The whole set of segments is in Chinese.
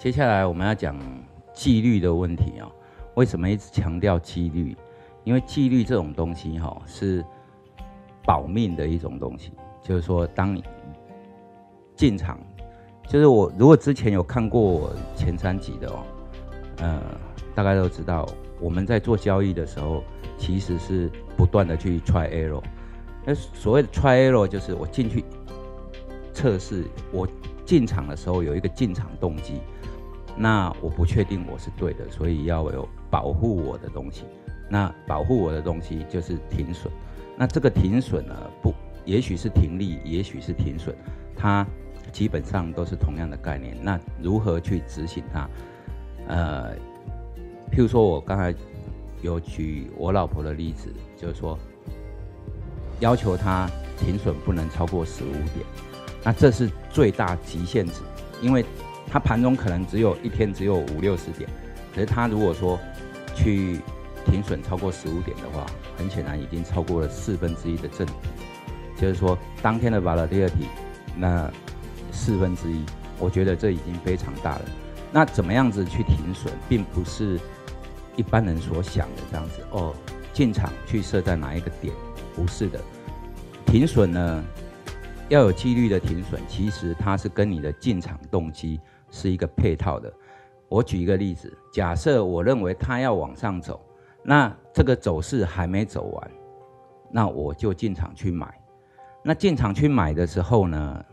接下来我们要讲纪律的问题哦。为什么一直强调纪律？因为纪律这种东西哈是保命的一种东西。就是说，当你进场，就是我如果之前有看过我前三集的哦，呃，大概都知道我们在做交易的时候，其实是不断的去 try error。那所谓的 try error 就是我进去测试，我进场的时候有一个进场动机。那我不确定我是对的，所以要有保护我的东西。那保护我的东西就是停损。那这个停损呢，不，也许是停利，也许是停损，它基本上都是同样的概念。那如何去执行它？呃，譬如说我刚才有举我老婆的例子，就是说要求她停损不能超过十五点，那这是最大极限值，因为。它盘中可能只有一天只有五六十点，可是它如果说去停损超过十五点的话，很显然已经超过了四分之一的正，就是说当天的 volatility 那四分之一，我觉得这已经非常大了。那怎么样子去停损，并不是一般人所想的这样子哦，进场去设在哪一个点，不是的，停损呢要有纪律的停损，其实它是跟你的进场动机。是一个配套的。我举一个例子，假设我认为它要往上走，那这个走势还没走完，那我就进场去买。那进场去买的时候呢，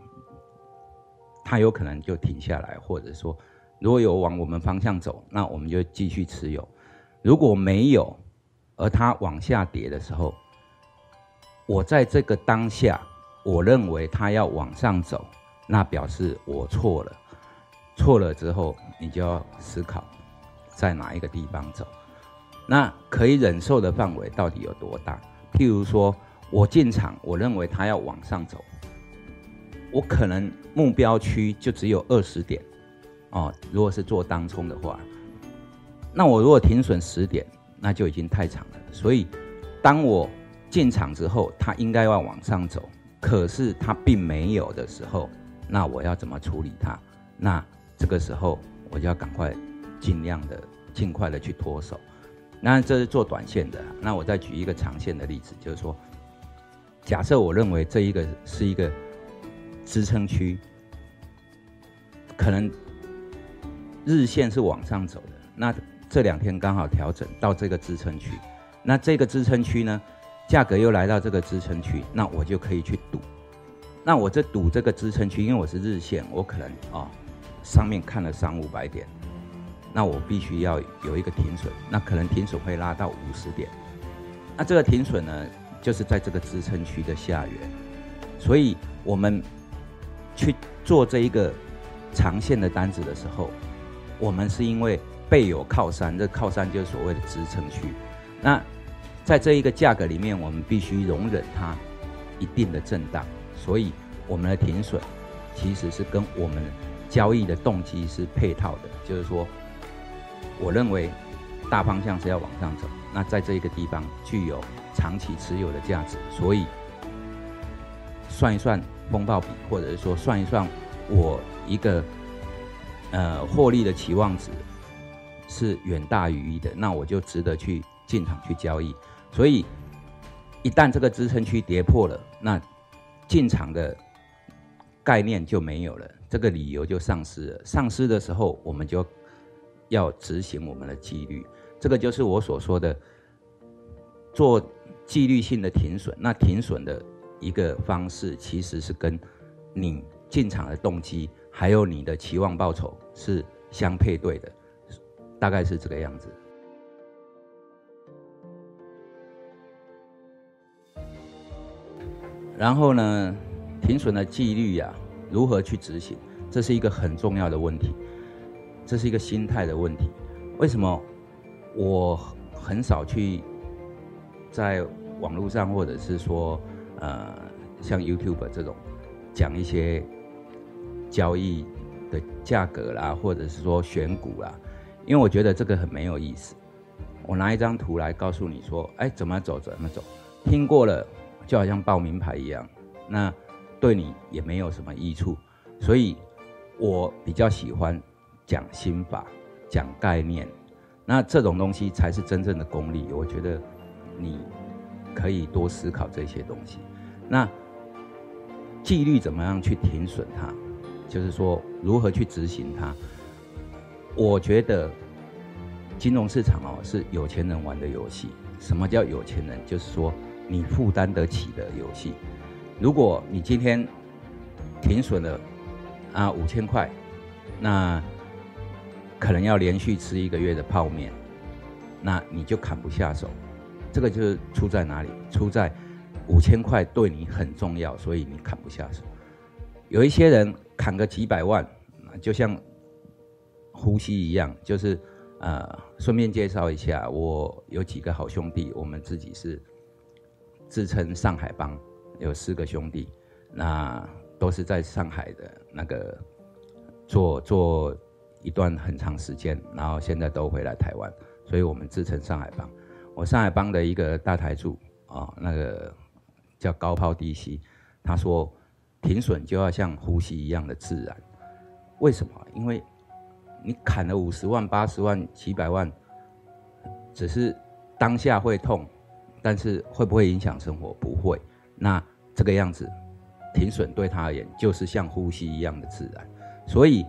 它有可能就停下来，或者说如果有往我们方向走，那我们就继续持有。如果没有，而它往下跌的时候，我在这个当下，我认为它要往上走，那表示我错了。错了之后，你就要思考在哪一个地方走，那可以忍受的范围到底有多大？譬如说，我进场，我认为它要往上走，我可能目标区就只有二十点哦。如果是做当冲的话，那我如果停损十点，那就已经太长了。所以，当我进场之后，它应该要往上走，可是它并没有的时候，那我要怎么处理它？那这个时候，我就要赶快、尽量的、尽快的去脱手。那这是做短线的。那我再举一个长线的例子，就是说，假设我认为这一个是一个支撑区，可能日线是往上走的。那这两天刚好调整到这个支撑区，那这个支撑区呢，价格又来到这个支撑区，那我就可以去赌。那我这赌这个支撑区，因为我是日线，我可能啊。上面看了三五百点，那我必须要有一个停损，那可能停损会拉到五十点，那这个停损呢，就是在这个支撑区的下缘，所以我们去做这一个长线的单子的时候，我们是因为背有靠山，这靠山就是所谓的支撑区，那在这一个价格里面，我们必须容忍它一定的震荡，所以我们的停损其实是跟我们。交易的动机是配套的，就是说，我认为大方向是要往上走，那在这一个地方具有长期持有的价值，所以算一算风暴比，或者是说算一算我一个呃获利的期望值是远大于一的，那我就值得去进场去交易。所以一旦这个支撑区跌破了，那进场的概念就没有了。这个理由就丧失了。丧失的时候，我们就要执行我们的纪律。这个就是我所说的做纪律性的停损。那停损的一个方式，其实是跟你进场的动机，还有你的期望报酬是相配对的，大概是这个样子。然后呢，停损的纪律呀。如何去执行，这是一个很重要的问题，这是一个心态的问题。为什么我很少去在网络上，或者是说，呃，像 YouTube 这种讲一些交易的价格啦，或者是说选股啦？因为我觉得这个很没有意思。我拿一张图来告诉你说，哎，怎么走，怎么走，听过了就好像报名牌一样。那对你也没有什么益处，所以我比较喜欢讲心法、讲概念，那这种东西才是真正的功力。我觉得你可以多思考这些东西。那纪律怎么样去停损它？就是说如何去执行它？我觉得金融市场哦是有钱人玩的游戏。什么叫有钱人？就是说你负担得起的游戏。如果你今天停损了啊五千块，那可能要连续吃一个月的泡面，那你就砍不下手。这个就是出在哪里？出在五千块对你很重要，所以你砍不下手。有一些人砍个几百万，就像呼吸一样，就是呃，顺便介绍一下，我有几个好兄弟，我们自己是自称上海帮，有四个兄弟，那都是在上海的那个做做一段很长时间，然后现在都回来台湾，所以我们自称上海帮。我上海帮的一个大台柱啊，那个叫高抛低吸，他说。停损就要像呼吸一样的自然，为什么？因为你砍了五十万、八十万、几百万，只是当下会痛，但是会不会影响生活？不会。那这个样子，停损对他而言就是像呼吸一样的自然。所以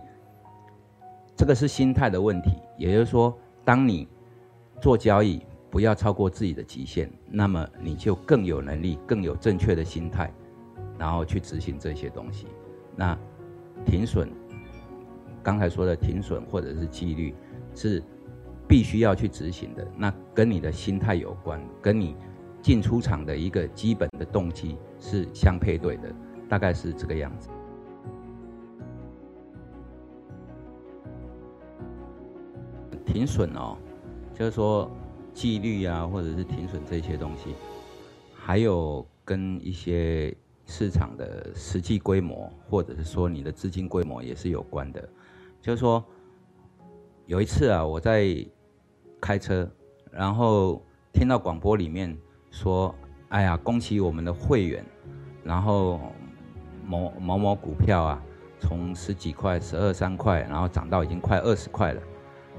这个是心态的问题。也就是说，当你做交易不要超过自己的极限，那么你就更有能力、更有正确的心态。然后去执行这些东西，那停损，刚才说的停损或者是纪律，是必须要去执行的。那跟你的心态有关，跟你进出场的一个基本的动机是相配对的，大概是这个样子。停损哦，就是说纪律啊，或者是停损这些东西，还有跟一些。市场的实际规模，或者是说你的资金规模也是有关的。就是说，有一次啊，我在开车，然后听到广播里面说：“哎呀，恭喜我们的会员，然后某某某股票啊，从十几块、十二三块，然后涨到已经快二十块了。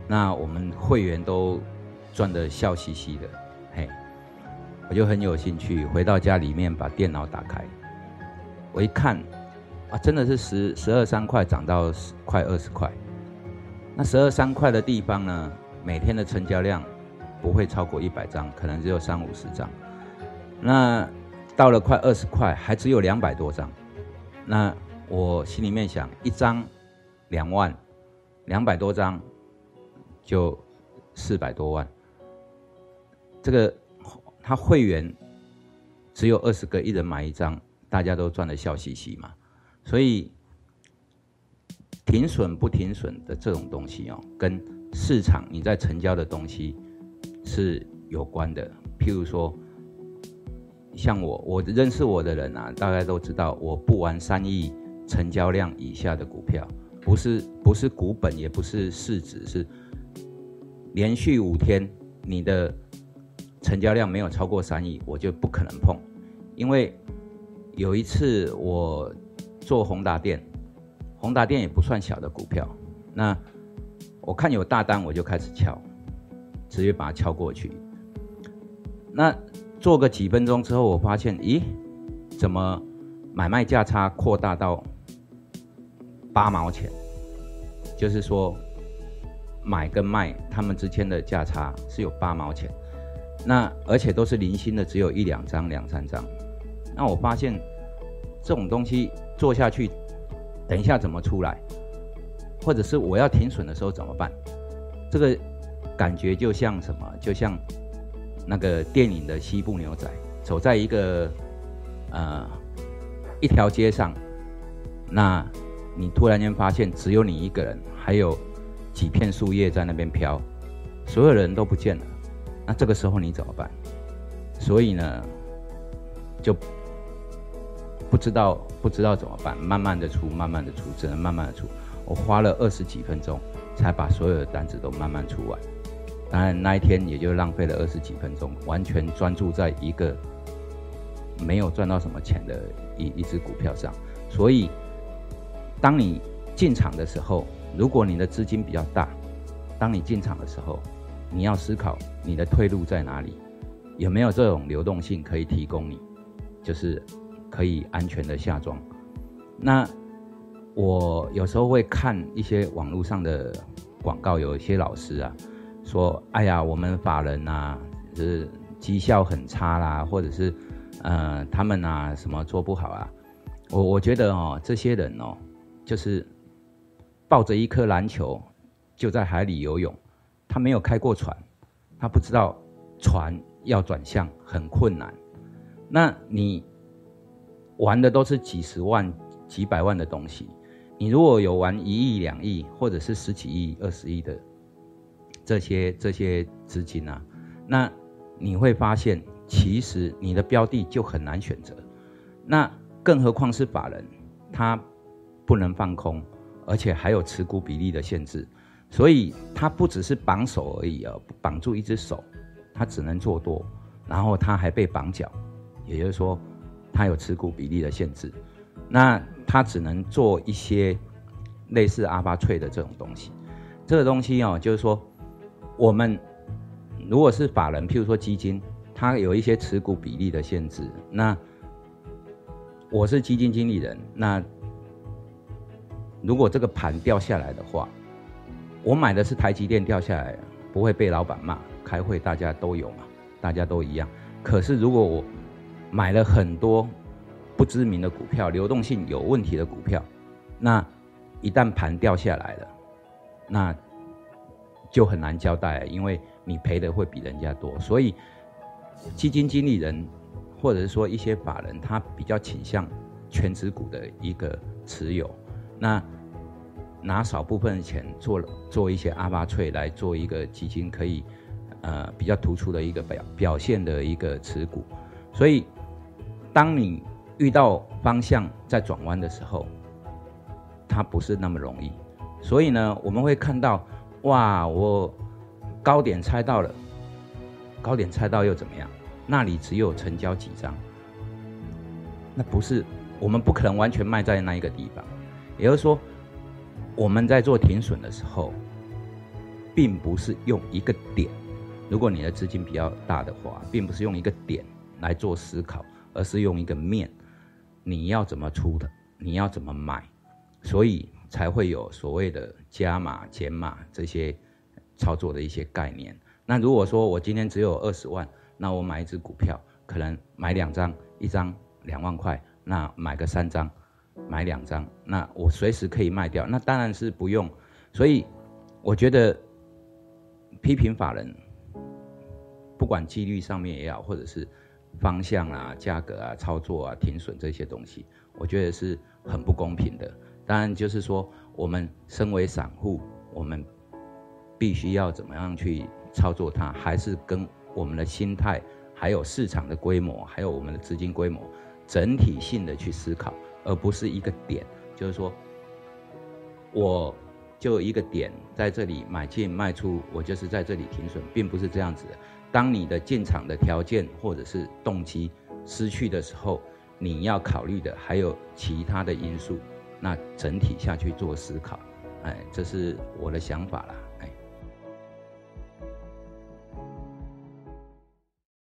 那我们会员都赚得笑嘻嘻的。”嘿，我就很有兴趣，回到家里面把电脑打开。我一看，啊，真的是十十二三块涨到快二十块。那十二三块的地方呢，每天的成交量不会超过一百张，可能只有三五十张。那到了快二十块，还只有两百多张。那我心里面想，一张两万，两百多张就四百多万。这个他会员只有二十个，一人买一张。大家都赚得笑嘻嘻嘛，所以停损不停损的这种东西哦，跟市场你在成交的东西是有关的。譬如说，像我，我认识我的人啊，大概都知道，我不玩三亿成交量以下的股票，不是不是股本，也不是市值，是连续五天你的成交量没有超过三亿，我就不可能碰，因为。有一次我做宏达电，宏达电也不算小的股票。那我看有大单，我就开始敲，直接把它敲过去。那做个几分钟之后，我发现，咦，怎么买卖价差扩大到八毛钱？就是说，买跟卖他们之间的价差是有八毛钱。那而且都是零星的，只有一两张、两三张。那我发现这种东西做下去，等一下怎么出来？或者是我要停损的时候怎么办？这个感觉就像什么？就像那个电影的西部牛仔，走在一个呃一条街上，那你突然间发现只有你一个人，还有几片树叶在那边飘，所有人都不见了。那这个时候你怎么办？所以呢，就。不知道不知道怎么办，慢慢的出，慢慢的出，只能慢慢的出。我花了二十几分钟，才把所有的单子都慢慢出完。当然那一天也就浪费了二十几分钟，完全专注在一个没有赚到什么钱的一一只股票上。所以，当你进场的时候，如果你的资金比较大，当你进场的时候，你要思考你的退路在哪里，有没有这种流动性可以提供你，就是可以安全的下庄。那我有时候会看一些网络上的广告，有一些老师啊说：“哎呀，我们法人呐，是绩效很差啦，或者是呃他们啊什么做不好啊。”我我觉得哦，这些人哦，就是抱着一颗篮球就在海里游泳，他没有开过船，他不知道船要转向很困难。那你玩的都是几十万、几百万的东西，你如果有玩一亿、两亿，或者是十几亿、二十亿的这些这些资金啊，那你会发现，其实你的标的就很难选择。那更何况是法人，他不能放空，而且还有持股比例的限制，所以他不只是绑手而已啊，绑住一只手，他只能做多，然后他还被绑脚，也就是说，他有持股比例的限制，那他只能做一些类似阿巴翠的这种东西，这个东西哦，就是说，我们如果是法人，譬如说基金，它有一些持股比例的限制，那。我是基金经理人，那如果这个盘掉下来的话，我买的是台积电掉下来，不会被老板骂。开会大家都有嘛，大家都一样。可是如果我买了很多不知名的股票，流动性有问题的股票，那一旦盘掉下来了，那就很难交代，因为你赔的会比人家多。所以基金经理人。或者是说一些法人，他比较倾向全持股的一个持有，那拿少部分的钱做做一些阿巴翠来做一个基金，可以呃比较突出的一个表表现的一个持股。所以，当你遇到方向在转弯的时候，它不是那么容易。所以呢，我们会看到，哇，我高点猜到了，高点猜到又怎么样？那里只有成交几张，那不是我们不可能完全卖在那一个地方。也就是说，我们在做停损的时候，并不是用一个点。如果你的资金比较大的话，并不是用一个点来做思考，而是用一个面，你要怎么出的，你要怎么买，所以才会有所谓的加码、减码这些操作的一些概念。那如果说我今天只有二十万，那我买一只股票，可能买两张，一张两万块，那买个三张，买两张，那我随时可以卖掉。那当然是不用。所以我觉得批评法人，不管纪律上面也好，或者是方向啊、价格啊、操作啊、停损这些东西，我觉得是很不公平的。当然就是说，我们身为散户，我们必须要怎么样去操作它，还是跟。我们的心态，还有市场的规模，还有我们的资金规模，整体性的去思考，而不是一个点，就是说，我就一个点在这里买进卖出，我就是在这里停损，并不是这样子的。当你的进场的条件或者是动机失去的时候，你要考虑的还有其他的因素，那整体下去做思考，哎，这是我的想法啦。